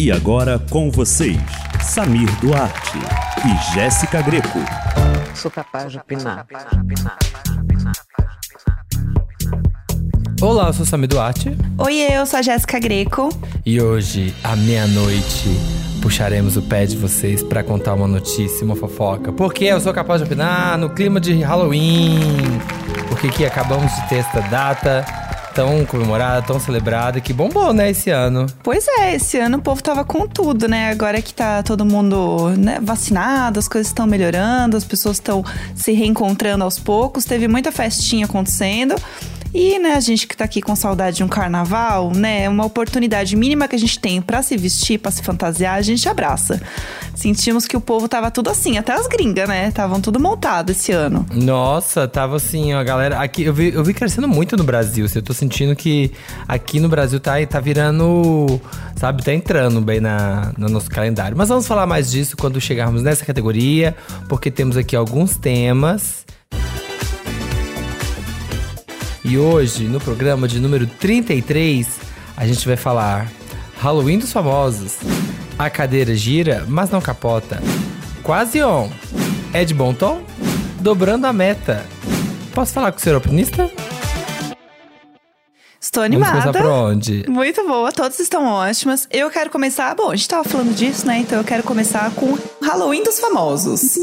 E agora com vocês, Samir Duarte e Jéssica Greco. Sou capaz de opinar. Olá, eu sou Samir Duarte. Oi, eu sou a Jéssica Greco. E hoje, à meia-noite, puxaremos o pé de vocês para contar uma notícia, uma fofoca. Porque eu sou capaz de opinar no clima de Halloween. Porque aqui acabamos de ter esta data tão comemorada, tão celebrada, que bombou, né, esse ano. Pois é, esse ano o povo tava com tudo, né? Agora que tá todo mundo né, vacinado, as coisas estão melhorando, as pessoas estão se reencontrando aos poucos, teve muita festinha acontecendo. E, né, a gente que tá aqui com saudade de um carnaval, né, uma oportunidade mínima que a gente tem para se vestir, para se fantasiar, a gente abraça. Sentimos que o povo tava tudo assim, até as gringas, né, estavam tudo montado esse ano. Nossa, tava assim, a galera, aqui eu vi, eu vi crescendo muito no Brasil, assim, eu tô sentindo que aqui no Brasil tá, tá virando, sabe, tá entrando bem na, no nosso calendário. Mas vamos falar mais disso quando chegarmos nessa categoria, porque temos aqui alguns temas e hoje, no programa de número 33, a gente vai falar Halloween dos famosos. A cadeira gira, mas não capota. Quase on. É de bom tom? Dobrando a meta. Posso falar com o senhor opinista? Estou animada. Vamos por onde? Muito boa, todas estão ótimas. Eu quero começar. Bom, a gente tava falando disso, né? Então eu quero começar com Halloween dos famosos.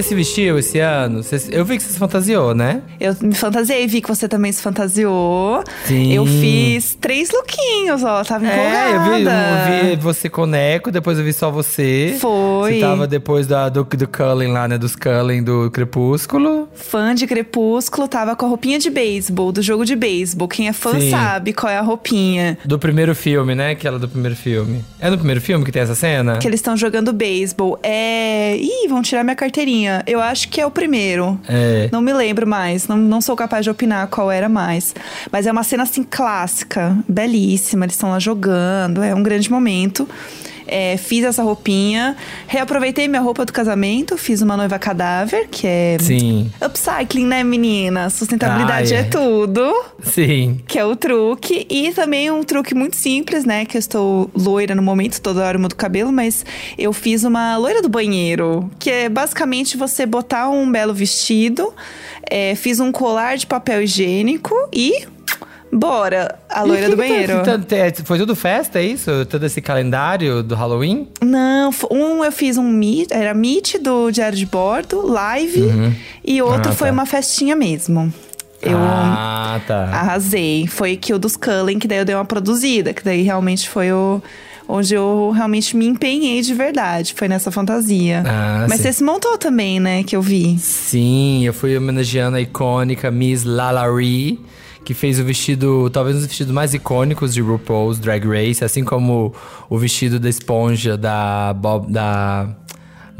Você se vestiu esse ano? Você, eu vi que você se fantasiou, né? Eu me fantasiei, vi que você também se fantasiou. Sim. Eu fiz três lookinhos, ó, tava É, eu vi, empolgada. eu vi você com o Neco, depois eu vi só você. Foi. Você tava depois da, do, do Cullen lá, né? Dos Cullen do Crepúsculo. Fã de Crepúsculo, tava com a roupinha de beisebol, do jogo de beisebol. Quem é fã Sim. sabe qual é a roupinha. Do primeiro filme, né? Aquela do primeiro filme. É no primeiro filme que tem essa cena? Que eles estão jogando beisebol. É. Ih, vão tirar minha carteirinha. Eu acho que é o primeiro. É. Não me lembro mais, não, não sou capaz de opinar qual era mais. Mas é uma cena assim clássica, belíssima. Eles estão lá jogando, é um grande momento. É, fiz essa roupinha, reaproveitei minha roupa do casamento, fiz uma noiva cadáver, que é Sim, upcycling, né, menina? Sustentabilidade Ah, é. é tudo sim. que é o truque. E também um truque muito simples, né? Que eu estou loira no momento, toda hora eu mudo o cabelo, mas eu fiz uma loira do banheiro, que é basicamente você botar um belo vestido, é, fiz um colar de papel higiênico e. Bora! A loira do que tá- banheiro. então, é, Foi tudo festa, é isso? Todo esse calendário do Halloween? Não, um eu fiz um meet, era meet do diário de bordo, live, e outro Ah, foi tá. uma festinha mesmo. Eu Ah, tá. Arrasei. Foi que o dos Cullen, que daí eu dei uma produzida, que daí realmente foi o. Onde eu realmente me empenhei de verdade. Foi nessa fantasia. Ah, Mas sim. você se montou também, né? Que eu vi. Sim, eu fui homenageando a icônica Miss Lalaurie, que fez o vestido, talvez um dos vestidos mais icônicos de RuPaul's Drag Race, assim como o vestido da esponja da Bob, da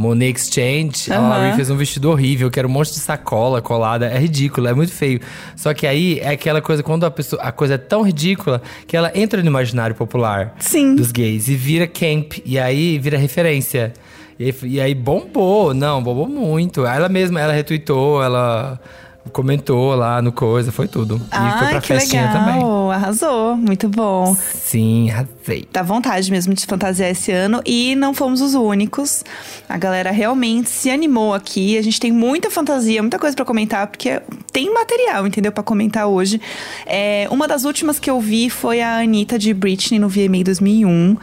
Monet Exchange. A Aham. Lalaurie fez um vestido horrível, que era um monte de sacola colada, é ridículo, é muito feio. Só que aí é aquela coisa quando a pessoa, a coisa é tão ridícula que ela entra no imaginário popular Sim. dos gays e vira camp e aí vira referência. E, e aí bombou, não, bombou muito. Ela mesma, ela retweetou, ela comentou lá no coisa, foi tudo. e foi Ai, pra que festinha legal. também. Arrasou. Muito bom. Sim, arrasei. Dá vontade mesmo de fantasiar esse ano. E não fomos os únicos. A galera realmente se animou aqui. A gente tem muita fantasia, muita coisa pra comentar, porque tem material, entendeu? Pra comentar hoje. É, uma das últimas que eu vi foi a Anitta de Britney no VMA 2001,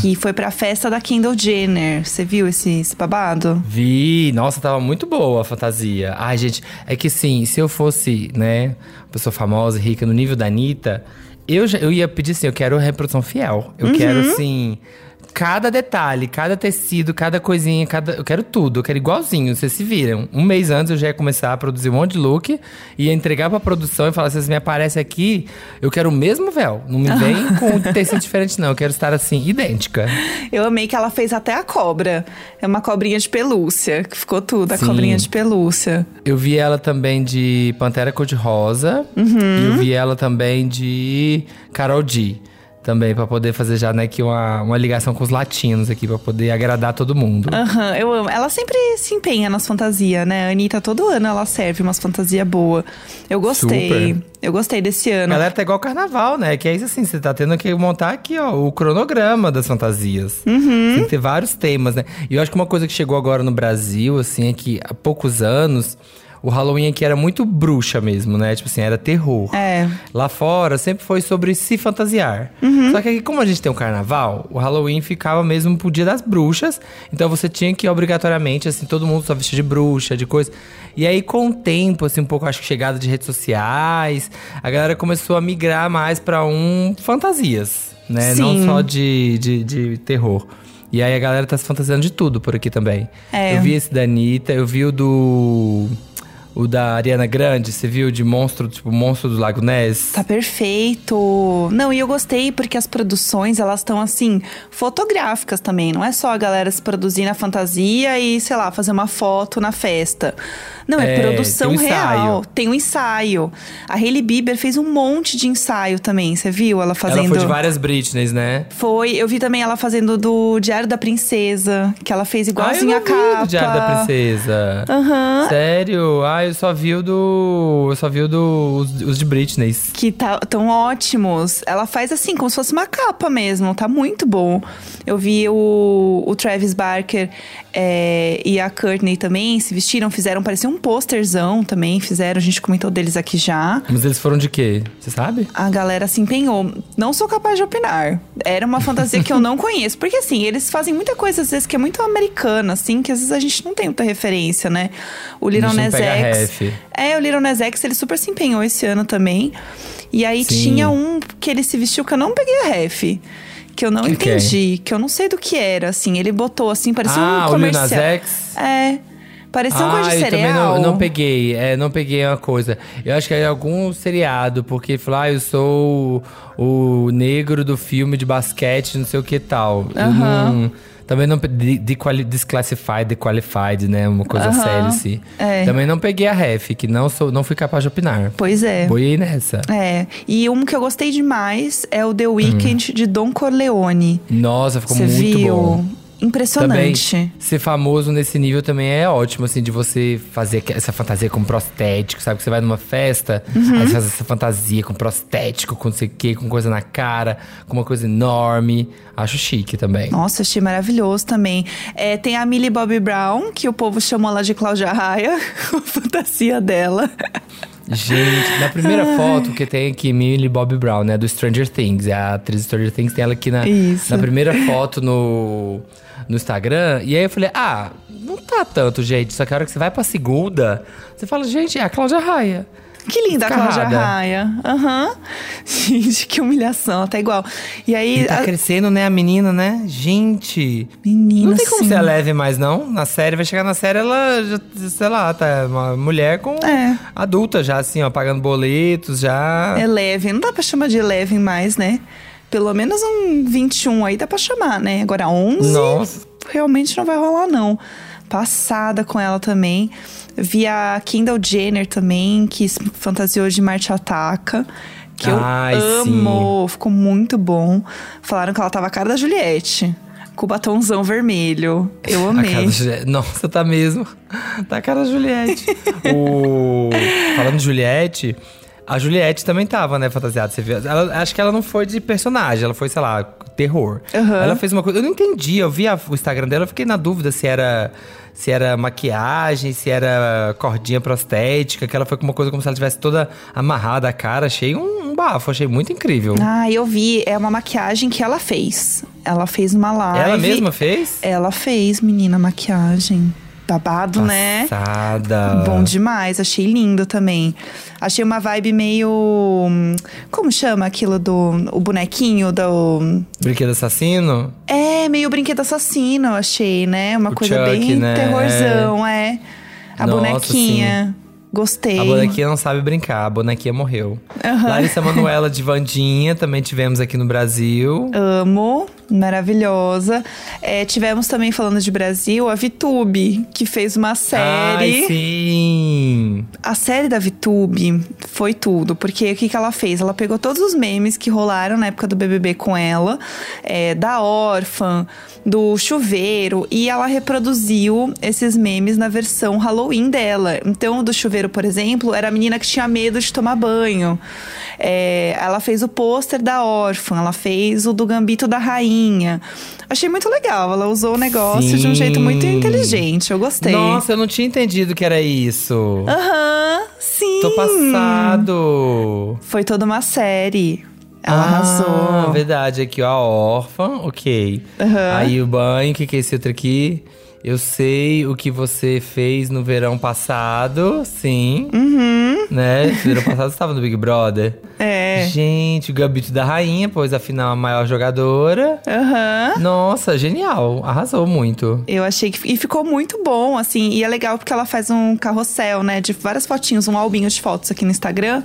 que foi pra festa da Kendall Jenner. Você viu esse, esse babado? Vi, nossa, tava muito boa a fantasia. Ai, gente, é que sim, se eu fosse, né, pessoa famosa, rica, no nível da Anitta, eu, já, eu ia pedir assim, eu quero reprodução fiel. Eu quero, assim, cada detalhe, cada tecido, cada coisinha, cada, eu quero tudo. Eu quero igualzinho, vocês se viram. Um mês antes eu já ia começar a produzir um monte de look, ia entregar pra produção e falar, vocês me aparecem aqui, eu quero o mesmo véu. Não me vem com tecido diferente, não. Eu quero estar, assim, idêntica. Eu amei que ela fez até a cobra. É uma cobrinha de pelúcia, que ficou tudo, a Sim. cobrinha de pelúcia. Eu vi ela também de Pantera Cor-de-Rosa. Uhum. E eu vi ela também de Carol D. também, pra poder fazer já, né, que uma, uma ligação com os latinos aqui, pra poder agradar todo mundo. Aham, eu amo. Ela sempre se empenha nas fantasias, né? A Anitta, todo ano ela serve umas fantasias boas. Eu gostei. Super. Eu gostei desse ano. galera tá igual carnaval, né? Que é isso assim, você tá tendo que montar aqui, ó, o cronograma das fantasias. Uhum. Tem que ter vários temas, né? E eu acho que uma coisa que chegou agora no Brasil, assim, é que há poucos anos, o Halloween aqui era muito bruxa mesmo, né? Tipo assim, era terror. É. Lá fora sempre foi sobre se fantasiar. Só que aqui, como a gente tem um carnaval, o Halloween ficava mesmo pro dia das bruxas. Então você tinha que, obrigatoriamente, assim, todo mundo só vestir de bruxa, de coisa. E aí, com o tempo, assim, um pouco, acho que chegada de redes sociais, a galera começou a migrar mais pra um fantasias, né? Não Sim. só de, de, de terror. E aí a galera tá se fantasiando de tudo por aqui também. É. Eu vi esse da Anitta, eu vi o do. O da Ariana Grande, você viu de monstro, tipo, monstro do Lago Ness? Tá perfeito. Não, e eu gostei porque as produções, elas estão assim, fotográficas também. Não é só a galera se produzir na fantasia e, sei lá, fazer uma foto na festa. Não, é, É, produção tem um real. Tem um ensaio. A Hailey Bieber fez um monte de ensaio também. Você viu ela fazendo? Ela foi de várias Britneys, né? Foi, eu vi também ela fazendo do Diário da Princesa, que ela fez ah, eu igualzinho não a vi capa. do Diário da Princesa. Aham. Sério? Ah, eu só vi o do... Eu só vi o do... Os, os de Britneys. Que tá, tão ótimos. Ela faz assim, como se fosse uma capa mesmo. Tá muito bom. Eu vi o, o Travis Barker é, e a Courtney também se vestiram, fizeram, parecia um posterzão também. Fizeram, a gente comentou deles aqui já. Mas eles foram de quê? Você sabe? A galera se empenhou. Não sou capaz de opinar. Era uma fantasia que eu não conheço. Porque assim, eles fazem muita coisa, às vezes, que é muito americana, assim, que às vezes a gente não tem muita referência, né? O Little A X. É, o Little Nas X, ele super se empenhou esse ano também. E aí Sim. tinha um que ele se vestiu que eu não peguei a ref. Que eu não Que que é? entendi, que eu não sei do que era, assim. Ele botou assim, parecia ah, um o Lil comercial. Nas X? É. Parecia um coisa de eu também cereal. não, não peguei, é, não peguei uma coisa. Eu acho que é algum seriado, porque falou, ah, eu sou o, o negro do filme de basquete, não sei o que tal. Eu não- também não peguei Disclassified, Dequalified, né? Uma coisa séria, assim. É. Também não peguei a ref, que não, sou, não fui capaz de opinar. Pois é. Boiei nessa. É. E um que eu gostei demais é o The Hum. Weeknd de Don Corleone. Nossa, ficou Você muito viu? bom. Impressionante. Também, ser famoso nesse nível também é ótimo, assim, de você fazer essa fantasia com prostético, sabe? Que você vai numa festa, Uhum. aí você faz essa fantasia com prostético, com não sei o quê, com coisa na cara, com uma coisa enorme. Acho chique também. Nossa, achei maravilhoso também. É, tem a Millie Bobby Brown, que o povo chamou ela de Cláudia Raia, a fantasia dela. Gente, na primeira foto que tem aqui, Millie Bobby Brown, né? Do Stranger Things. É a atriz do Stranger Things, tem ela aqui na, Isso. na primeira foto no, no Instagram. E aí eu falei, ah, não tá tanto, gente. Só que a hora que você vai pra segunda, você fala, gente, é a Cláudia Raia. Que linda a Cláudia. Raia. Aham. Gente, que humilhação, tá igual. E aí. E tá a- crescendo, né, a menina, né? Gente. Menina, não tem como sim. ser leve mais, não. Na série, vai chegar na série, ela já, sei lá, tá uma mulher com É. adulta já, assim, ó, pagando boletos, já. É leve. Não dá pra chamar de leve mais, né? Pelo menos um 21 aí dá pra chamar, né? Agora 11. Nossa. realmente não vai rolar, não. Passada com ela também. Vi a Kendall Jenner também, que se fantasiou de Marte Ataca. Que Ai, eu amo. Ficou muito bom. Falaram que ela tava a cara da Juliette. Com o batonzão vermelho. Eu A amei. cara da Juliette. Nossa, tá mesmo. Tá a cara da Juliette. o... Falando de Juliette, a Juliette também tava, né, fantasiada. Você viu? Ela, acho que ela não foi de personagem, ela foi, sei lá, terror. Aham. Ela fez uma coisa. Eu não entendi. Eu vi a- o Instagram dela, eu fiquei na dúvida se era. Se era maquiagem, se era cordinha prostética, que ela foi com uma coisa como se ela tivesse toda amarrada a cara. Achei um, um bafo, achei muito incrível. Ah, eu vi. É uma maquiagem que ela fez. Ela fez uma live. Ela mesma fez? Ela fez, menina, maquiagem. Babado, né? Passada. Bom demais, achei lindo também. Achei uma vibe meio. hum, Como chama aquilo do. O bonequinho do. Brinquedo assassino? É, meio brinquedo assassino, eu achei, né? Uma O coisa Chuck, bem né? terrorzão, é. A Nossa, bonequinha. Gostei. A bonequinha não sabe brincar, a bonequinha morreu. Aham. Larissa Manoela de Vandinha também tivemos aqui no Brasil. Amo. Maravilhosa. É, tivemos também, falando de Brasil, a Vitube, que fez uma série. Ai, sim! A série da Vitube foi tudo, porque o que, que ela fez? Ela pegou todos os memes que rolaram na época do BBB com ela, é, da órfã, do chuveiro, e ela reproduziu esses memes na versão Halloween dela. Então, o do chuveiro, por exemplo, era a menina que tinha medo de tomar banho. É, ela fez o pôster da órfã, ela fez o do Gambito da Rainha. Achei muito legal. Ela usou o negócio de um jeito muito Sim. inteligente. Eu gostei. Nossa, eu não tinha entendido que era isso. Aham, sim. Tô passado. Foi toda uma série. Ela ah, arrasou. verdade. Aqui, ó, a órfã, ok. Aham. Aí o banho, o que, que é esse outro aqui? Eu sei o que você fez no verão passado, sim. Uhum. Né? No verão passado você estava no Big Brother. É. Gente, o Gambito da Rainha, pois afinal a maior jogadora. Aham. Nossa, genial. Arrasou muito. Eu achei que. E ficou muito bom, assim. E é legal porque ela faz um carrossel, né? De várias fotinhos, um albinho de fotos aqui no Instagram.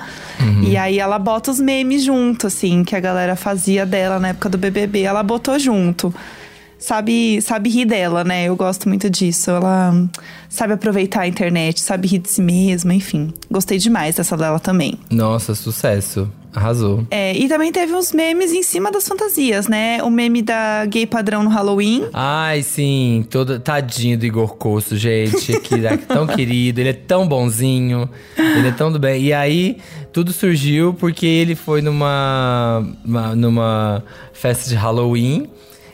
E aí ela bota os memes junto, assim, que a galera fazia dela na época do BBB. Ela botou junto. Sabe, sabe rir dela, né? Eu gosto muito disso. Ela sabe aproveitar a internet, sabe rir de si mesma, enfim. Gostei demais dessa dela também. Nossa, sucesso. Arrasou. É, e também teve uns memes em cima das fantasias, né? O meme da gay padrão no Halloween. Ai, sim, todo tadinho do Igor Costo, gente, que é tão querido, ele é tão bonzinho, ele é tão do bem. E aí, tudo surgiu porque ele foi numa, uma- numa festa de Halloween.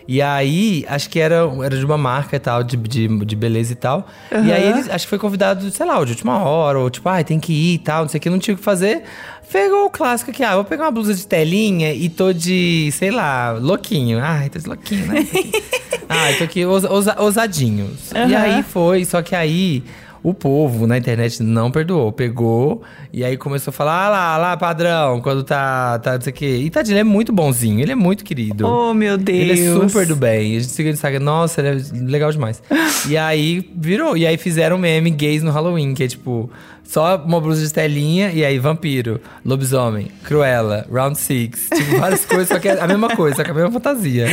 E aí, acho que era, era de uma marca e tal, de, de, de beleza e tal. E aí, ele acho que foi convidado, sei lá, de última hora, ou tipo, ai, tem que ir e tal, não sei o que, não tinha o que fazer. Pegou o clássico aqui, ah, vou pegar uma blusa de telinha e tô de, sei lá, louquinho. Ai, tô de louquinho, né? ah, tô aqui ousa, ousa- ousadinhos. E aí foi, só que aí o povo na internet não perdoou. Pegou e aí começou a falar: ah lá, lá, padrão, quando tá, tá, não sei o quê. E tadinho, ele é muito bonzinho, ele é muito querido. Oh, meu Deus. Ele é super do bem. A gente seguiu no Instagram, nossa, ele é legal demais. e aí virou. E aí fizeram um meme gays no Halloween, que é tipo, só uma blusa de telinha e aí vampiro, lobisomem, cruela, round six. Tipo, várias coisas, só que é a mesma coisa, só que é a mesma fantasia.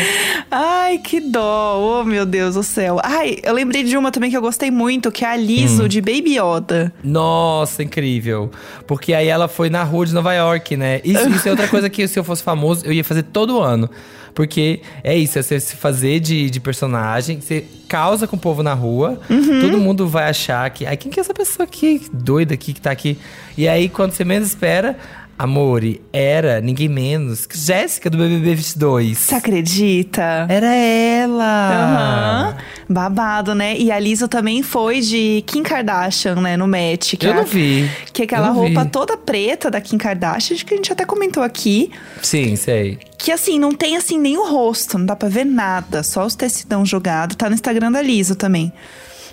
Ai, que dó. Oh, meu Deus do céu. Ai, eu lembrei de uma também que eu gostei muito, que é a Liso, de Baby Yoda. Nossa, incrível. Porque aí ela foi na rua de Nova York, né? Isso, isso é outra coisa que se eu fosse famoso, eu ia fazer todo ano. Porque é isso, é você se fazer de, de personagem, você causa com o povo na rua, todo mundo vai achar que. Ai, quem que é essa pessoa aqui, doida aqui, que tá aqui? E aí, quando você menos espera, Amore, era ninguém menos que Jéssica do BBB 22. Você acredita? Era ela! Aham. Babado, né? E a Liso também foi de Kim Kardashian, né? No match. Que Eu não vi. Que é aquela não vi. roupa toda preta da Kim Kardashian, que a gente até comentou aqui. Sim, sei. Que assim, não tem assim nem o rosto, não dá pra ver nada, só os tecidão jogado. Tá no Instagram da Liso também.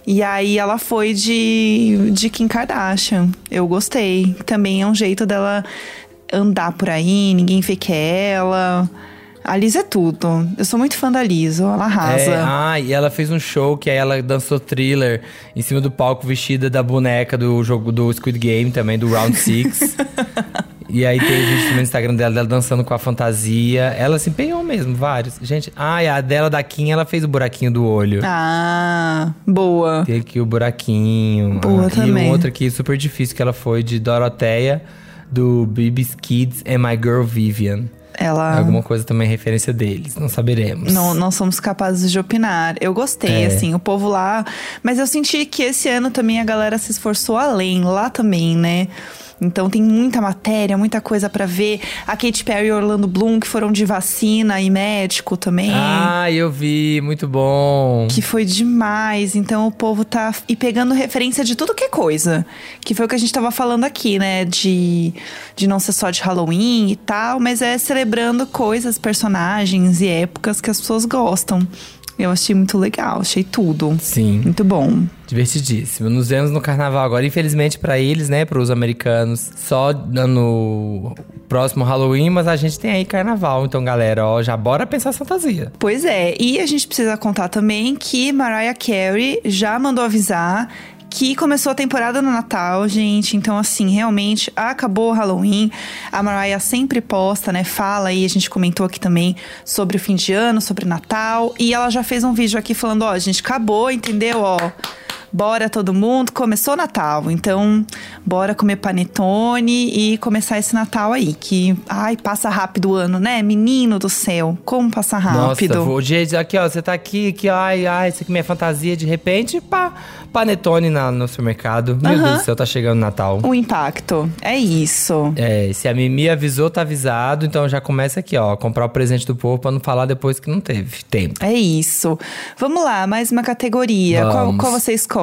E aí ela foi de, de Kim Kardashian. Eu gostei. Também é um jeito dela andar por aí, ninguém vê que é ela. A Liso é tudo. Eu sou muito fã da Liso, ela arrasa. É, ah, e ela fez um show que aí ela dançou thriller em cima do palco vestida da boneca do jogo do Squid Game também, do Round Six. e aí tem vídeo também no Instagram dela, dela dançando com a fantasia. Ela se empenhou mesmo, vários. Gente, ah, e a dela da Kim, ela fez o buraquinho do olho. Ah, boa. Tem aqui o buraquinho. Boa Ah, também. E um outro aqui super difícil que ela foi de Doroteia, do Bibis Kids and My Girl Vivian. Ela. Alguma coisa também referência deles, não saberemos. Não, não somos capazes de opinar. Eu gostei, É. assim, o povo lá. Mas eu senti que esse ano também a galera se esforçou além, lá também, né? Então tem muita matéria, muita coisa pra ver. A Katy Perry e Orlando Bloom, que foram de vacina e médico também. Ah, eu vi, muito bom. Que foi demais. Então o povo tá e pegando referência de tudo que é coisa. Que foi o que a gente tava falando aqui, né? De, de não ser só de Halloween e tal, mas é celebrando coisas, personagens e épocas que as pessoas gostam. Eu achei muito legal, achei tudo. Sim, Muito bom. divertidíssimo. Nos vemos no carnaval agora. Infelizmente pra eles, né, pros americanos, só no próximo Halloween, mas a gente tem aí carnaval. Então, galera, ó, já bora pensar fantasia. Pois é, e a gente precisa contar também que Mariah Carey já mandou avisar que começou a temporada no Natal, gente. Então, assim, realmente acabou o Halloween. A Mariah sempre posta, né? Fala aí, a gente comentou aqui também sobre o fim de ano, sobre Natal. E ela já fez um vídeo aqui falando: ó, gente, acabou, entendeu? Ó bora todo mundo, começou o Natal, então bora comer panetone e começar esse Natal aí, que ai, passa rápido o ano, né? Menino do céu, como passa rápido. Nossa, o gente, aqui ó, você tá aqui, que ai, ai, isso aqui é minha fantasia, de repente, pá, panetone na, no supermercado. Meu Deus do céu, tá chegando o Natal. O impacto, é isso. É, se a Mimi avisou, tá avisado, então já começa aqui, ó, comprar o presente do povo pra não falar depois que não teve tempo. É isso. Vamos lá, mais uma categoria. Qual, qual você escolhe?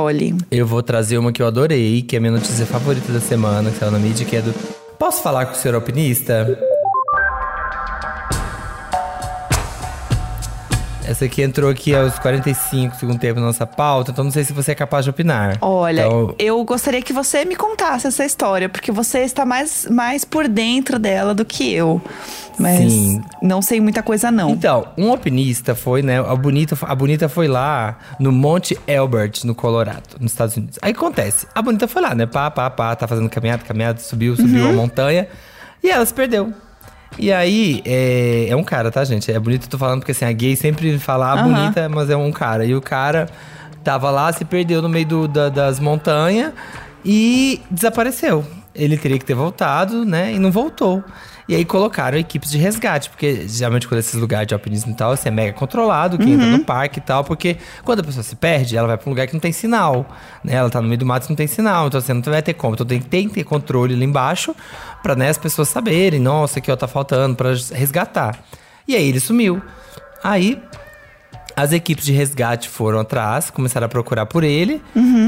Eu vou trazer uma que eu adorei, que é a minha notícia favorita da semana, que saiu na mídia, que é do. Posso falar com o senhor alpinista? Essa aqui entrou aqui aos 45 segundo tempo na nossa pauta, então não sei se você é capaz de opinar. Olha, Então, eu gostaria que você me contasse essa história, porque você está mais, mais por dentro dela do que eu. Mas Sim. não sei muita coisa, não. Então, um alpinista foi, né? A Bonita, a Bonita foi lá no Monte Elbert, no Colorado, nos Estados Unidos. Aí acontece, a Bonita foi lá, né? Pá, pá, pá, tá fazendo caminhada, caminhada, subiu, subiu a montanha. E ela se perdeu. E aí, é, é um cara, tá, gente? É bonito, eu tô falando porque assim, a gay sempre fala ah, Aham. bonita, mas é um cara. E o cara tava lá, se perdeu no meio do- da- das montanhas e desapareceu. Ele teria que ter voltado, né? E não voltou. E aí colocaram equipes de resgate, porque geralmente quando esses lugares de alpinismo e tal, assim, é mega controlado, quem entra no parque e tal, porque quando a pessoa se perde, ela vai pra um lugar que não tem sinal, né? Ela tá no meio do mato e não tem sinal, então você não vai ter como. Então tem, tem que ter controle ali embaixo pra né, as pessoas saberem, nossa, aqui ó, tá faltando, pra resgatar. E aí ele sumiu. Aí as equipes de resgate foram atrás, começaram a procurar por ele.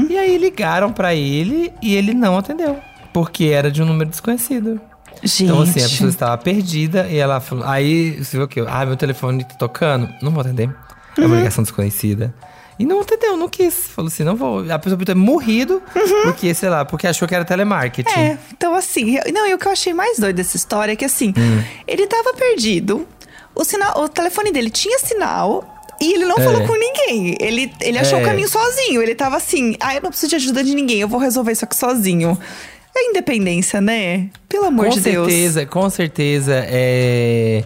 E aí ligaram pra ele e ele não atendeu. Porque era de um número desconhecido. Gente. Então, assim, a pessoa estava perdida e ela falou. Aí você viu o quê? Ah, meu telefone tá tocando. Não vou atender. É uma ligação desconhecida. E não atendeu, não quis. Falou assim, não vou. A pessoa podia ter morrido, porque, sei lá, porque achou que era telemarketing. É, então assim, eu- não, e o que eu achei mais doido dessa história é que assim, Hum. ele tava perdido, o, sinal, o telefone dele tinha sinal. E ele não É. falou com ninguém. Ele, ele achou É. o caminho sozinho. Ele tava assim: ah, eu não preciso de ajuda de ninguém, eu vou resolver isso aqui sozinho. É independência, né? Pelo amor com de Deus. certeza, com certeza é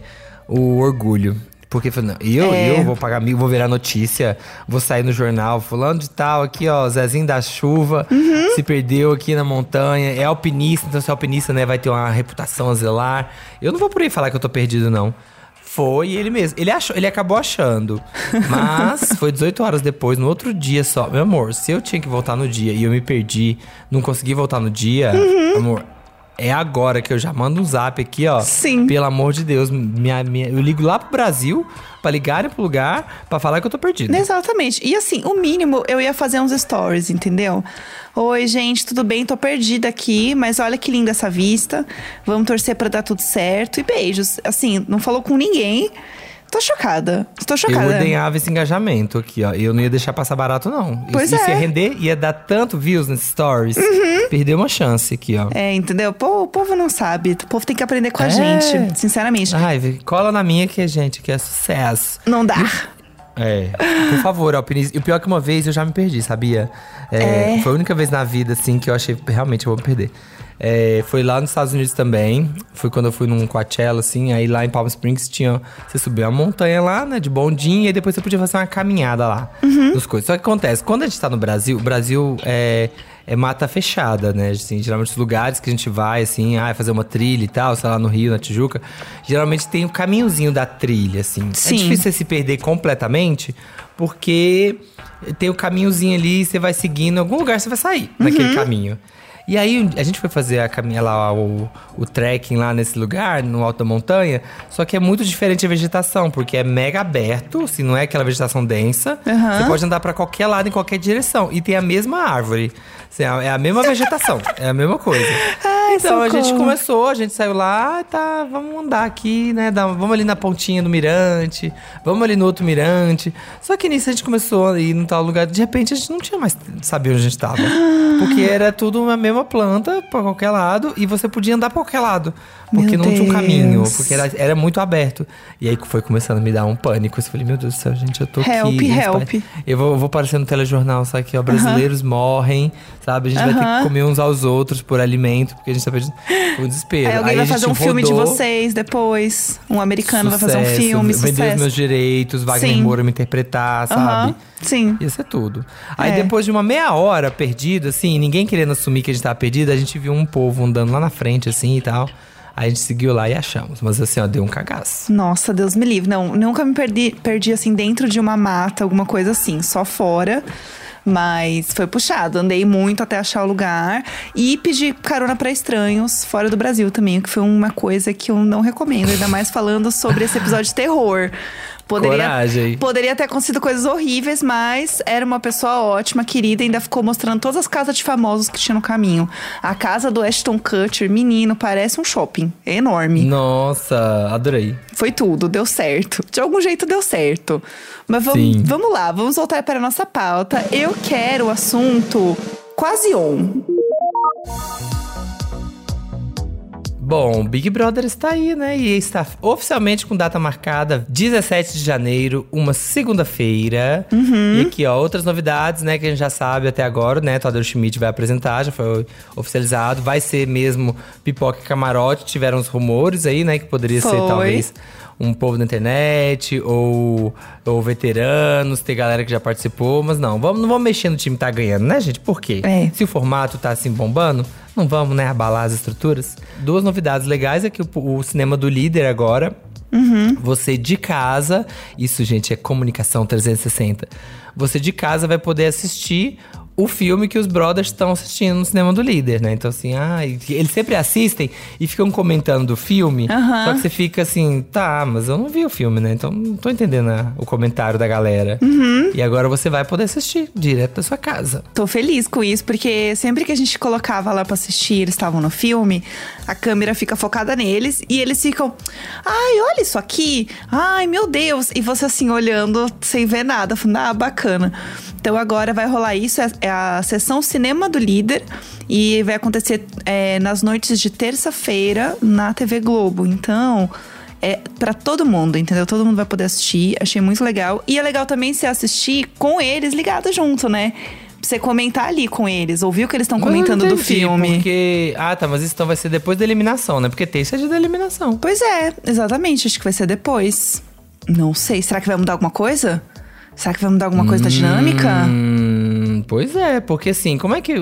o orgulho. Porque não, eu, É. eu vou pagar mil, vou virar notícia, vou sair no jornal, fulano de tal, aqui, ó, Zezinho da chuva, Uhum. se perdeu aqui na montanha, é alpinista, então se é alpinista, né, vai ter uma reputação a zelar. Eu não vou por aí falar que eu tô perdido, não. Foi ele mesmo. Ele, achou, ele acabou achando. Mas foi 18 horas depois, no outro dia só. Meu amor, se eu tinha que voltar no dia e eu me perdi, não consegui voltar no dia, Uhum. amor, é agora que eu já mando um zap aqui, ó. Sim. Pelo amor de Deus, minha, minha- eu ligo lá pro Brasil pra ligarem pro lugar pra falar que eu tô perdido. Exatamente. E assim, o mínimo eu ia fazer uns stories, entendeu? Oi, gente, tudo bem? Tô perdida aqui, mas olha que linda essa vista. Vamos torcer pra dar tudo certo e beijos. Assim, não falou com ninguém. Tô chocada. Tô Eu chocada. ordenhava esse engajamento aqui, ó. Eu não ia deixar passar barato, não. Pois Isso é. ia render, ia dar tanto views nesses stories. Perdeu uma chance aqui, ó. É, entendeu? Pô, o povo não sabe. O povo tem que aprender com a É. gente, sinceramente. Ai, cola na minha que, gente, que é sucesso. Não dá. É. Por favor, alpinista. E o pior é que uma vez eu já me perdi, sabia? É, Foi a única vez na vida, assim, que eu achei realmente eu vou me perder. É, foi lá nos Estados Unidos também. Foi quando eu fui num Coachella, assim. Aí lá em Palm Springs tinha. Você subia uma montanha lá, né? De bondinho. E depois você podia fazer uma caminhada lá. Nos coisas. Só que acontece, quando a gente tá no Brasil, o Brasil é. É mata fechada, né? Assim, geralmente os lugares que a gente vai, assim, ah, fazer uma trilha e tal, sei lá, no Rio, na Tijuca, geralmente tem o caminhozinho da trilha, assim. Sim. É difícil você se perder completamente, porque tem o caminhozinho ali, você vai seguindo, em algum lugar você vai sair naquele caminho. E aí a gente foi fazer a caminha lá, o, o trekking lá nesse lugar, no alto da montanha, só que é muito diferente a vegetação, porque é mega aberto, se não é aquela vegetação densa, Aham. você pode andar pra qualquer lado, em qualquer direção. E tem a mesma árvore. Assim, é a mesma vegetação, é a mesma coisa. Ai, então a gente socorro. começou, a gente saiu lá, tá, vamos andar aqui, né? vamos ali na pontinha do mirante, vamos ali no outro mirante. Só que nisso a gente começou a ir num tal lugar, de repente a gente não tinha mais sabia onde a gente tava. Porque era tudo a mesma planta pra qualquer lado e você podia andar pra qualquer lado. Porque Meu não tinha um caminho, Deus. porque era, era muito aberto. E aí foi começando a me dar um pânico. Eu falei, meu Deus do céu, gente, eu tô Help, aqui. help. pai- Eu vou, eu vou aparecer no telejornal, sabe que ó, brasileiros morrem, sabe? A gente vai ter que comer uns aos outros por alimento, porque a gente tá perdendo o desespero. Aí alguém a vai gente fazer um filme de rodou, vocês depois. Um americano vai fazer um sucesso, filme, Vender os sucesso. meus direitos, Wagner Sim. Moura me interpretar, sabe? Aham, Sim. Isso é tudo. Aí É. depois de uma meia hora perdida, assim, ninguém querendo assumir que a gente tava perdido, a gente viu um povo andando lá na frente, assim e tal. Aí a gente seguiu lá e achamos. Mas assim, ó, deu um cagaço. Nossa, Deus me livre. Não, nunca me perdi, perdi assim dentro de uma mata, alguma coisa assim, só fora. Mas foi puxado, andei muito até achar o lugar e pedi carona pra estranhos fora do Brasil também, que foi uma coisa que eu não recomendo, ainda mais falando sobre esse episódio de terror. Poderia, Coragem. poderia ter acontecido coisas horríveis, mas era uma pessoa ótima, querida, ainda ficou mostrando todas as casas de famosos que tinha no caminho. A casa do Ashton Kutcher, menino, parece um shopping. É enorme. Nossa, adorei. Foi tudo, deu certo. De algum jeito deu certo. Mas vamos, vamos lá, vamos voltar para a nossa pauta. Eu quero o assunto quase on. Bom, Big Brother está aí, né? E está oficialmente com data marcada 17 de janeiro, uma segunda-feira. Uhum. E aqui, ó, outras novidades, né, que a gente já sabe até agora, né? Tadeu Schmidt vai apresentar, já foi oficializado. Vai ser mesmo pipoca e camarote. Tiveram os rumores aí, né? Que poderia ser Foi. talvez um povo da internet ou, ou veteranos, ter galera que já participou, mas não, vamos, não vamos mexer no time que tá ganhando, né, gente? Por quê? É. Se o formato tá assim bombando, não vamos, né, abalar as estruturas. Duas novidades legais é que o, o cinema do líder agora. Você de casa, isso, gente, é comunicação 360. Você de casa vai poder assistir o filme que os brothers estão assistindo no cinema do líder, né? Então, assim, ah, eles sempre assistem e ficam comentando do filme. Aham. Só que você fica assim, tá, mas eu não vi o filme, né? Então não tô entendendo a- o comentário da galera. E agora você vai poder assistir direto da sua casa. Tô feliz com isso, porque sempre que a gente colocava lá pra assistir, eles estavam no filme, a câmera fica focada neles e eles ficam, ai, olha isso aqui, ai, meu Deus. E você assim, olhando sem ver nada, falando, ah, bacana. Então agora vai rolar isso, é é a sessão Cinema do Líder e vai acontecer é, nas noites de terça-feira na TV Globo. Então. É pra todo mundo, entendeu? Todo mundo vai poder assistir. Achei muito legal. E é legal também você assistir com eles ligados junto, né? Pra você comentar ali com eles, ouvir o que eles estão comentando não do entendi, filme. Porque. Ah, tá, mas isso então vai ser depois da eliminação, né? Porque terça é dia da eliminação. Pois é, exatamente. Acho que vai ser depois. Não sei. Será que vai mudar alguma coisa? Será que vai mudar alguma coisa da dinâmica? Hum, pois é, porque assim, como é que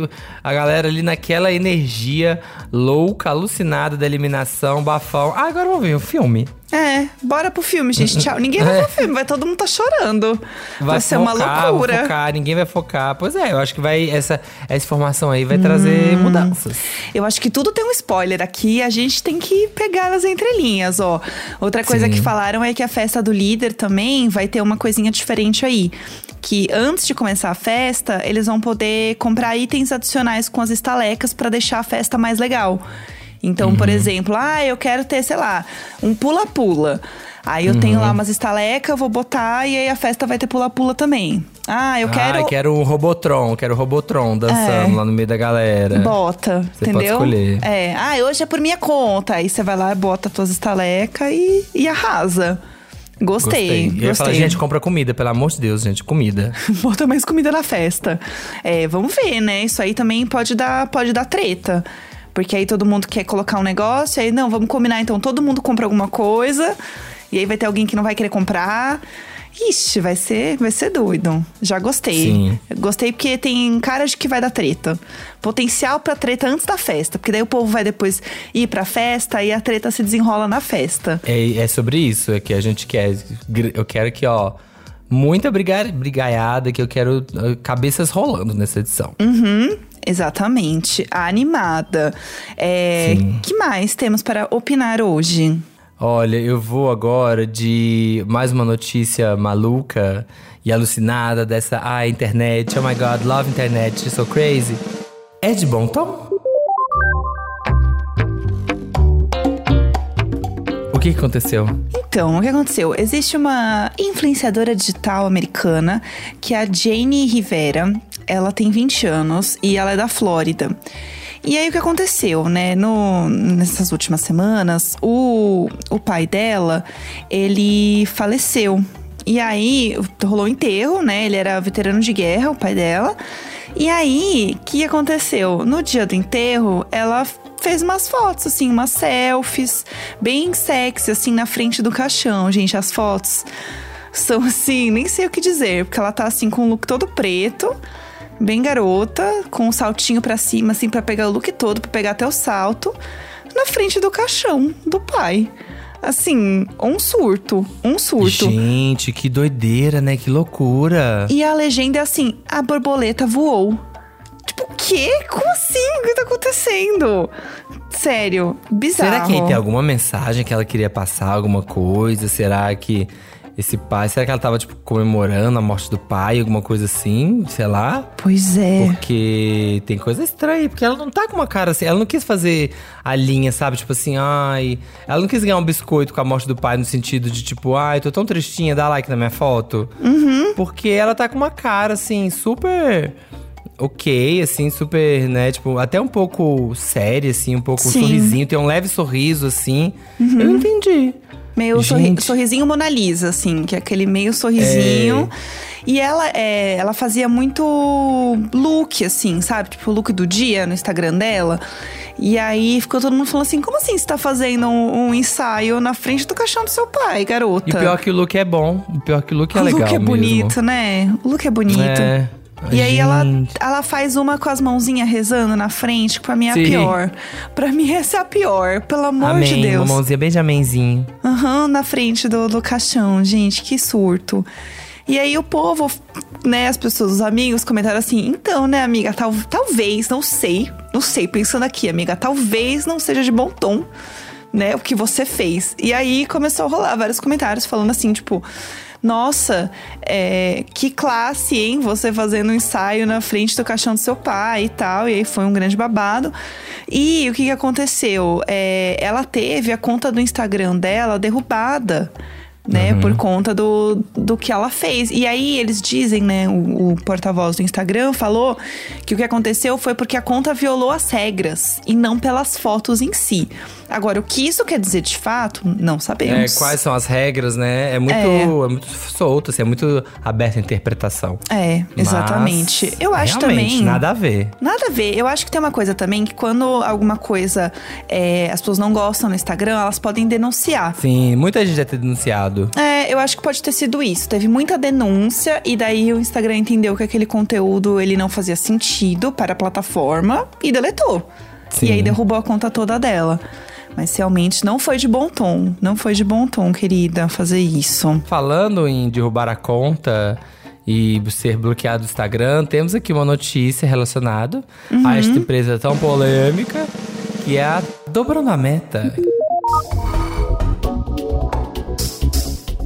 a galera ali naquela energia louca, alucinada da eliminação, bafão. Ah, agora vamos ver o filme. É, bora pro filme, gente. Tchau. Ninguém vai É. pro filme, vai todo mundo tá chorando. Vai, ser uma focar, vai loucura. focar, ninguém vai focar. Pois é, eu acho que vai essa, essa informação aí vai trazer Hum. mudanças. Eu acho que tudo tem um spoiler aqui, a gente tem que pegar nas entrelinhas, ó. Outra coisa Sim. que falaram é que a festa do líder também vai ter uma coisinha diferente aí. Que antes de começar a festa, eles vão poder comprar itens adicionais com as estalecas pra deixar a festa mais legal. Então, Uhum. por exemplo, ah, eu quero ter, sei lá, um pula-pula. Aí eu tenho Uhum. lá umas estalecas, vou botar e aí a festa vai ter pula-pula também. Ah, eu quero. Ah, quero o Robotron, quero o Robotron dançando É. lá no meio da galera. Bota, Você pode entendeu? escolher. É. Ah, hoje é por minha conta. Aí você vai lá, bota tuas estalecas e, e arrasa. Gostei, E gostei. eu ia falar, gente, compra comida, pelo amor de Deus, gente, comida. Bota mais comida na festa. É, vamos ver, né? Isso aí também pode dar, pode dar treta. Porque aí todo mundo quer colocar um negócio, aí não, vamos combinar então, todo mundo compra alguma coisa, e aí vai ter alguém que não vai querer comprar. Ixi, vai ser, vai ser doido. Já gostei. Sim. Gostei porque tem cara de que vai dar treta. Potencial pra treta antes da festa, porque daí o povo vai depois ir pra festa e a treta se desenrola na festa. É, é sobre isso é que a gente quer. Eu quero que, ó, muita briga, brigaiada, que eu quero cabeças rolando nessa edição. Uhum, exatamente. A animada. É, Sim. que mais temos para opinar hoje? Olha, eu vou agora de mais uma notícia maluca e alucinada dessa ah, internet. Oh my god, love internet, so crazy. É de bom tom? O que aconteceu? Então, o que aconteceu? Existe uma influenciadora digital americana que é a Jane Rivera. Ela tem 20 anos e ela é da Flórida. E aí o que aconteceu, né? No, nessas últimas semanas, o, o pai dela, ele faleceu. E aí rolou o enterro, né? Ele era veterano de guerra, o pai dela. E aí, o que aconteceu? No dia do enterro, ela fez umas fotos, assim, umas selfies, bem sexy, assim, na frente do caixão. Gente, as fotos são assim, nem sei o que dizer, porque ela tá assim com o look todo preto, bem garota, com um saltinho para cima, assim, para pegar o look todo, para pegar até o salto, na frente do caixão do pai. Assim, um surto, um surto. Gente, que doideira, né? Que loucura. E a legenda é assim: a borboleta voou. Tipo, o quê? Como assim? O que tá acontecendo? Sério, bizarro. Será que tem alguma mensagem que ela queria passar, alguma coisa? Será que esse pai, será que ela tava, tipo, comemorando a morte do pai, alguma coisa assim? Sei lá. Pois é. Porque tem coisa estranha, porque ela não tá com uma cara assim. Ela não quis fazer a linha, sabe? Tipo assim, ai. Ela não quis ganhar um biscoito com a morte do pai no sentido de, tipo, ai, tô tão tristinha, dá like na minha foto. Uhum. Porque ela tá com uma cara, assim, super ok, assim, super, né? Tipo, até um pouco séria, assim, um pouco um sorrisinho, tem um leve sorriso, assim. Uhum. Eu não entendi. Meio sorri sorrisinho Mona Lisa, assim, que é aquele meio sorrisinho. E ela, é, ela fazia muito look, assim, sabe? Tipo, o look do dia no Instagram dela. E aí ficou todo mundo falando assim: como assim você tá fazendo um, um ensaio na frente do caixão do seu pai, garota? E pior que o look é bom. O pior que o look é o legal. look é mesmo. bonito, né? O look é bonito. É. E aí ela, ela faz uma com as mãozinhas rezando na frente, que pra mim é a Sim. pior. Pra mim essa é a pior, pelo amor Amém, de Deus. uma mãozinha bem de amenzinho. Aham, na frente do, do caixão, gente, que surto. E aí o povo, né, as pessoas, os amigos comentaram assim: então, né, amiga, tal, talvez, não sei, não sei, pensando aqui, amiga, talvez não seja de bom tom, né, o que você fez. E aí começou a rolar vários comentários falando assim, tipo. Nossa, é, que classe, hein? Você fazendo um ensaio na frente do caixão do seu pai e tal. E aí foi um grande babado. E o que, que aconteceu? É, ela teve a conta do Instagram dela derrubada. Né, por conta do, do que ela fez. E aí eles dizem, né? O, o porta-voz do Instagram falou que o que aconteceu foi porque a conta violou as regras e não pelas fotos em si. Agora, o que isso quer dizer de fato, não É, sabemos. quais são as regras, né? É muito, É. é. muito solto, assim, é muito aberta a interpretação. É, exatamente. Mas, Eu acho também. nada a ver. Nada a ver. Eu acho que tem uma coisa também que quando alguma coisa é, as pessoas não gostam no Instagram, elas podem denunciar. Sim, muita gente já ter denunciado. É, eu acho que pode ter sido isso. Teve muita denúncia e daí o Instagram entendeu que aquele conteúdo ele não fazia sentido para a plataforma e deletou. Sim. E aí derrubou a conta toda dela. Mas realmente não foi de bom tom. Não foi de bom tom, querida, fazer isso. Falando em derrubar a conta e ser bloqueado do Instagram, temos aqui uma notícia relacionada Uhum. a esta empresa tão polêmica, que é a Dobrando a Meta.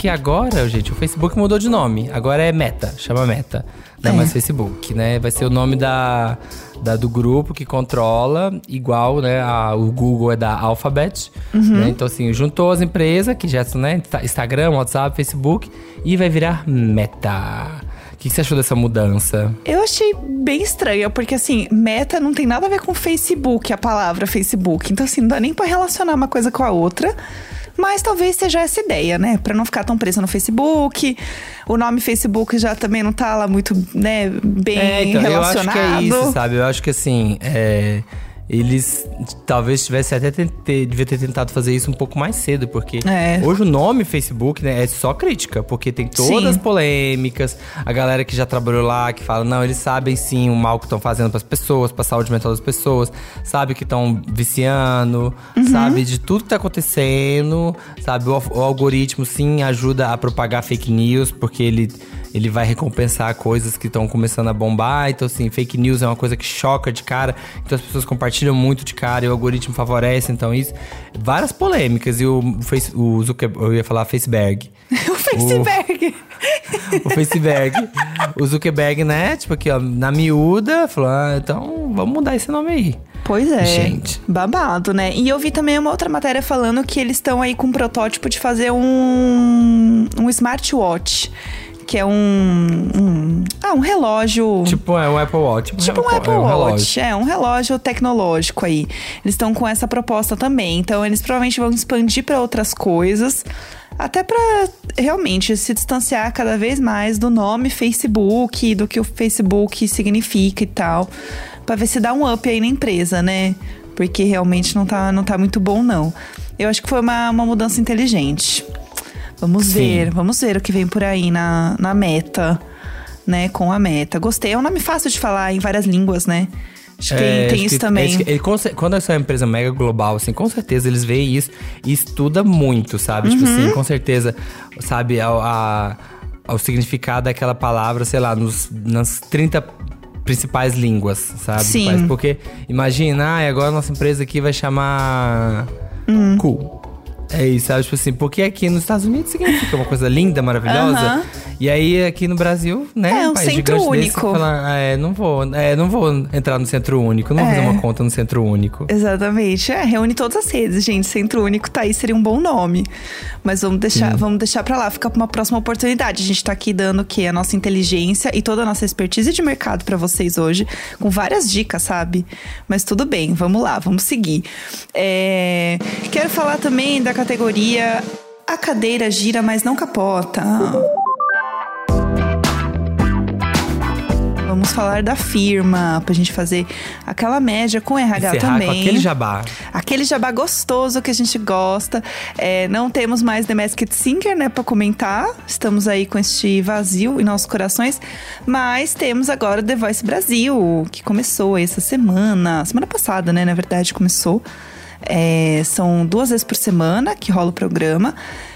Que agora, gente, o Facebook mudou de nome. Agora é Meta, chama Meta. Não é É. mais Facebook, né? Vai ser o nome da, da- do grupo que controla, igual, né? a- o Google é da Alphabet. né? Então, assim, juntou as empresas que já são, né? Insta- Instagram, WhatsApp, Facebook, e vai virar Meta. O que, que você achou dessa mudança? Eu achei bem estranha, porque assim, meta não tem nada a ver com Facebook, a palavra Facebook. Então, assim, não dá nem pra relacionar uma coisa com a outra. Mas talvez seja essa ideia, né? Pra não ficar tão presa no Facebook. O nome Facebook já também não tá lá muito, né, bem É, então, eu acho relacionado. que é isso, sabe? Eu acho que assim, é, eles talvez tivesse até ter, devia ter tentado fazer isso um pouco mais cedo, porque É. hoje o nome Facebook, né, é só crítica, porque tem todas Sim. as polêmicas, a galera que já trabalhou lá, que fala, não, eles sabem sim o mal que estão fazendo pras pessoas, pra saúde mental das pessoas, sabe que estão viciando, Uhum. sabe de tudo que tá acontecendo, sabe? O, o algoritmo sim ajuda a propagar fake news, porque ele ele vai recompensar coisas que estão começando a bombar. Então, assim, fake news é uma coisa que choca de cara. Então, as pessoas compartilham muito de cara e o algoritmo favorece. Então, isso. Várias polêmicas. E o, Face, o Zuckerberg, eu ia falar Faceberg. o Facebook. O Faceberg. o Zuckerberg, né? Tipo aqui, ó, na miúda, falou: ah, então vamos mudar esse nome aí. Pois é. Gente. Babado, né? E eu vi também uma outra matéria falando que eles estão aí com um protótipo de fazer um, um smartwatch. Que é um, um ah, um relógio Tipo, é um Apple Watch. Tipo, Tipo um é Apple um Watch, é um relógio tecnológico aí. Eles estão com essa proposta também, então eles provavelmente vão expandir para outras coisas, até para realmente se distanciar cada vez mais do nome Facebook, do que o Facebook significa e tal, para ver se dá um up aí na empresa, né? Porque realmente não tá, não tá muito bom não. Eu acho que foi uma, uma mudança inteligente. Vamos Sim. ver, vamos ver o que vem por aí na, na meta, né? Com a meta. Gostei, é um nome fácil de falar em várias línguas, né? Acho que tem, É, tem isso que- também. é ele, quando essa é uma empresa mega global, assim, com certeza eles veem isso e estuda muito, sabe? Tipo Uhum. assim, com certeza, sabe, a, a- o significado daquela palavra, sei lá, nos, nas 30 principais línguas, sabe? Sim. país. Porque imagina, ah, agora a nossa empresa aqui vai chamar Hum. Cool. É isso, sabe? Tipo assim, porque aqui nos Estados Unidos significa uma coisa linda, maravilhosa. E aí aqui no Brasil, né? É, um país centro desse, único. você fala, ah, é, não vou, é, não vou entrar no centro único, não vou É. fazer uma conta no centro único. Exatamente. É, reúne todas as redes, gente. Centro Único tá aí, seria um bom nome. Mas vamos deixar, vamos deixar pra lá, fica pra uma próxima oportunidade. A gente tá aqui dando o quê? A nossa inteligência e toda a nossa expertise de mercado pra vocês hoje, com várias dicas, sabe? Mas tudo bem, vamos lá, vamos seguir. É, Quero falar também da categoria A cadeira gira, mas não capota. Vamos falar da firma, pra gente fazer aquela média com RH Encerrar também. com aquele jabá. Aquele jabá gostoso que a gente gosta. É, não temos mais The Masked Singer, né, pra comentar. Estamos aí com este vazio em nossos corações. Mas temos agora o The Voice Brasil, que começou essa semana. Semana passada, né, na verdade, começou. É, são duas vezes por semana que rola o programa.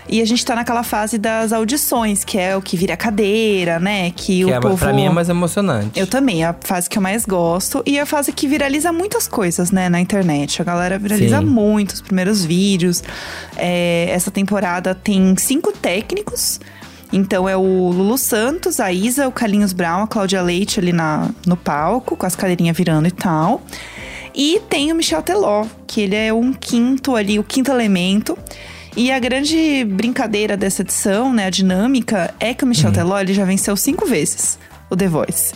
E a gente tá naquela fase das audições, que é o que vira cadeira, né? Que, Que o é, povo... pra mim é mais emocionante. Eu também, é a fase que eu mais gosto. E é a fase que viraliza muitas coisas, né, na internet. A galera viraliza Sim. muito os primeiros vídeos. É, essa temporada tem cinco técnicos. Então é o Lulu Santos, a Isa, o Carlinhos Brown, a Cláudia Leite ali na, no palco, com as cadeirinhas virando e tal. E tem o Michel Teló, que ele é um quinto ali, o quinto elemento. E a grande brincadeira dessa edição, né, a dinâmica, é que o Michel Teló ele já venceu cinco vezes o The Voice.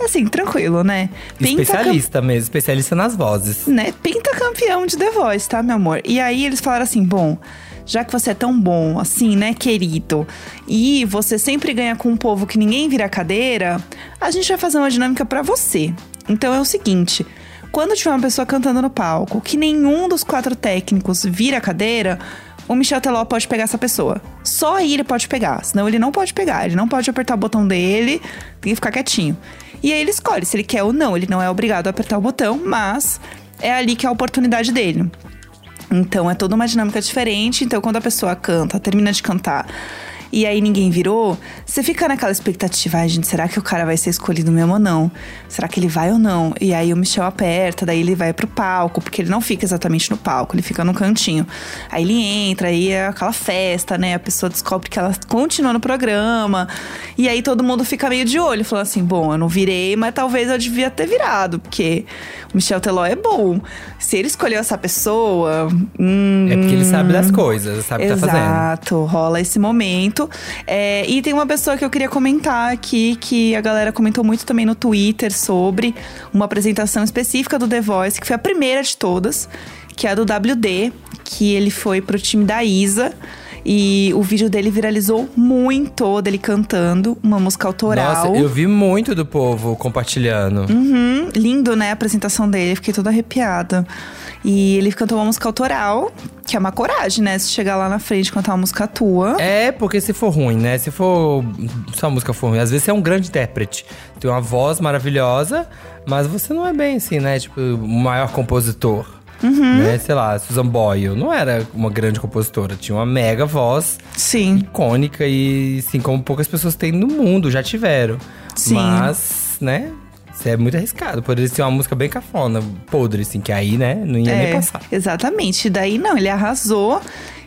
Assim, tranquilo, né? Pentacam- Especialista mesmo, especialista nas vozes. né? Pentacampeão de The Voice, tá, meu amor? E aí eles falaram assim: bom, já que você é tão bom, assim, né, querido, e você sempre ganha com um povo que ninguém vira cadeira, a gente vai fazer uma dinâmica pra você. Então é o seguinte. Quando tiver uma pessoa cantando no palco que nenhum dos quatro técnicos vira a cadeira, o Michel Teló pode pegar essa pessoa. Só aí ele pode pegar, senão ele não pode pegar. Ele não pode apertar o botão dele, tem que ficar quietinho. E aí ele escolhe se ele quer ou não. Ele não é obrigado a apertar o botão, mas é ali que é a oportunidade dele. Então é toda uma dinâmica diferente. Então quando a pessoa canta, termina de cantar e aí ninguém virou, você fica naquela expectativa, ai gente, será que o cara vai ser escolhido mesmo ou não? Será que ele vai ou não? E aí o Michel aperta, daí ele vai pro palco, porque ele não fica exatamente no palco, ele fica no cantinho. Aí ele entra, aí é aquela festa, né? A pessoa descobre que ela continua no programa. E aí todo mundo fica meio de olho, falando assim: bom, eu não virei, mas talvez eu devia ter virado, porque o Michel Teló é bom. Se ele escolheu essa pessoa. hum, É porque ele sabe das coisas, sabe o que tá fazendo. Exato, rola esse momento. É, e tem uma pessoa que eu queria comentar aqui, que a galera comentou muito também no Twitter sobre uma apresentação específica do The Voice, que foi a primeira de todas, que é a do WD, que ele foi pro time da Isa. E o vídeo dele viralizou muito, dele cantando uma música autoral. Nossa, eu vi muito do povo compartilhando. Uhum, lindo, né, a apresentação dele, fiquei toda arrepiada. E ele cantou uma música autoral, que é uma coragem, né? Se chegar lá na frente e cantar uma música tua. É, porque se for ruim, né? Se for. Se a música for ruim, às vezes você é um grande intérprete. Tem uma voz maravilhosa, mas você não é bem assim, né? Tipo, o maior compositor. Uhum. Né? Sei lá, Susan Boyle não era uma grande compositora, tinha uma mega voz Sim. icônica e assim como poucas pessoas têm no mundo, já tiveram. Sim. Mas, né? Isso é muito arriscado. Poderia ser uma música bem cafona, podre, assim, que aí, né, não ia nem É, passar. exatamente. Daí não, ele arrasou.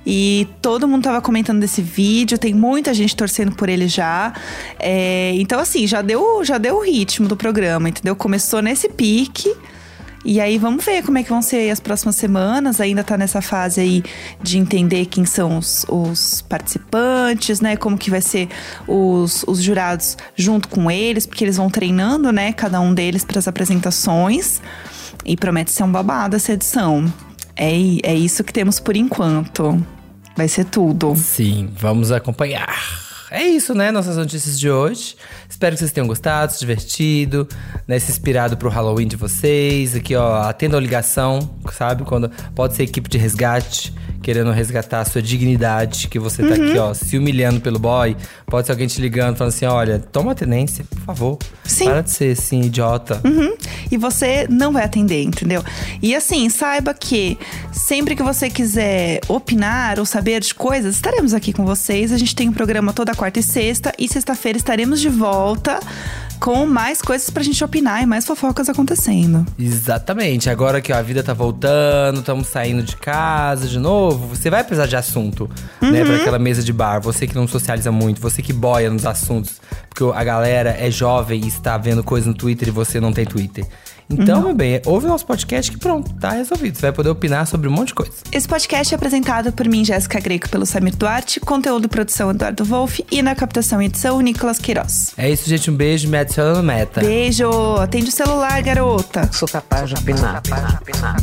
E todo mundo tava comentando desse vídeo, tem muita gente torcendo por ele já. É, então, assim, já deu, já deu o ritmo do programa, entendeu? Começou nesse pique. E aí vamos ver como é que vão ser as próximas semanas. Ainda tá nessa fase aí de entender quem são os, os participantes, né? Como que vai ser os, os jurados junto com eles, porque eles vão treinando, né? Cada um deles para as apresentações. E promete ser um babado essa edição. É, é isso que temos por enquanto. Vai ser tudo. Sim, vamos acompanhar. É isso, né? Nossas notícias de hoje. Espero que vocês tenham gostado, se divertido, né? Se inspirado pro Halloween de vocês. Aqui, ó, atenda a ligação, sabe? Quando pode ser equipe de resgate querendo resgatar a sua dignidade, que você tá uhum. aqui, ó, se humilhando pelo boy. Pode ser alguém te ligando, falando assim: olha, toma tenência, por favor. Sim. Para de ser assim, idiota. Uhum. E você não vai atender, entendeu? E assim, saiba que sempre que você quiser opinar ou saber de coisas, estaremos aqui com vocês. A gente tem um programa toda quarta e sexta. E sexta-feira estaremos de volta com mais coisas pra gente opinar e mais fofocas acontecendo. Exatamente. Agora que ó, a vida tá voltando, estamos saindo de casa de novo, você vai precisar de assunto, né, uhum. né? Pra aquela mesa de bar. Você que não socializa muito, você que boia nos assuntos, porque a galera é jovem e está vendo coisa no Twitter e você não tem Twitter. Então, uhum. meu bem, ouve o nosso podcast que pronto, tá resolvido. Você vai poder opinar sobre um monte de coisa. Esse podcast é apresentado por mim, Jéssica Greco, pelo Samir Duarte, conteúdo e produção Eduardo Wolff e na captação e edição Nicolas Queiroz. É isso, gente. Um beijo, me adiciona no Meta. Beijo! Atende o celular, garota. Sou capaz de opinar. Sou capaz de opinar.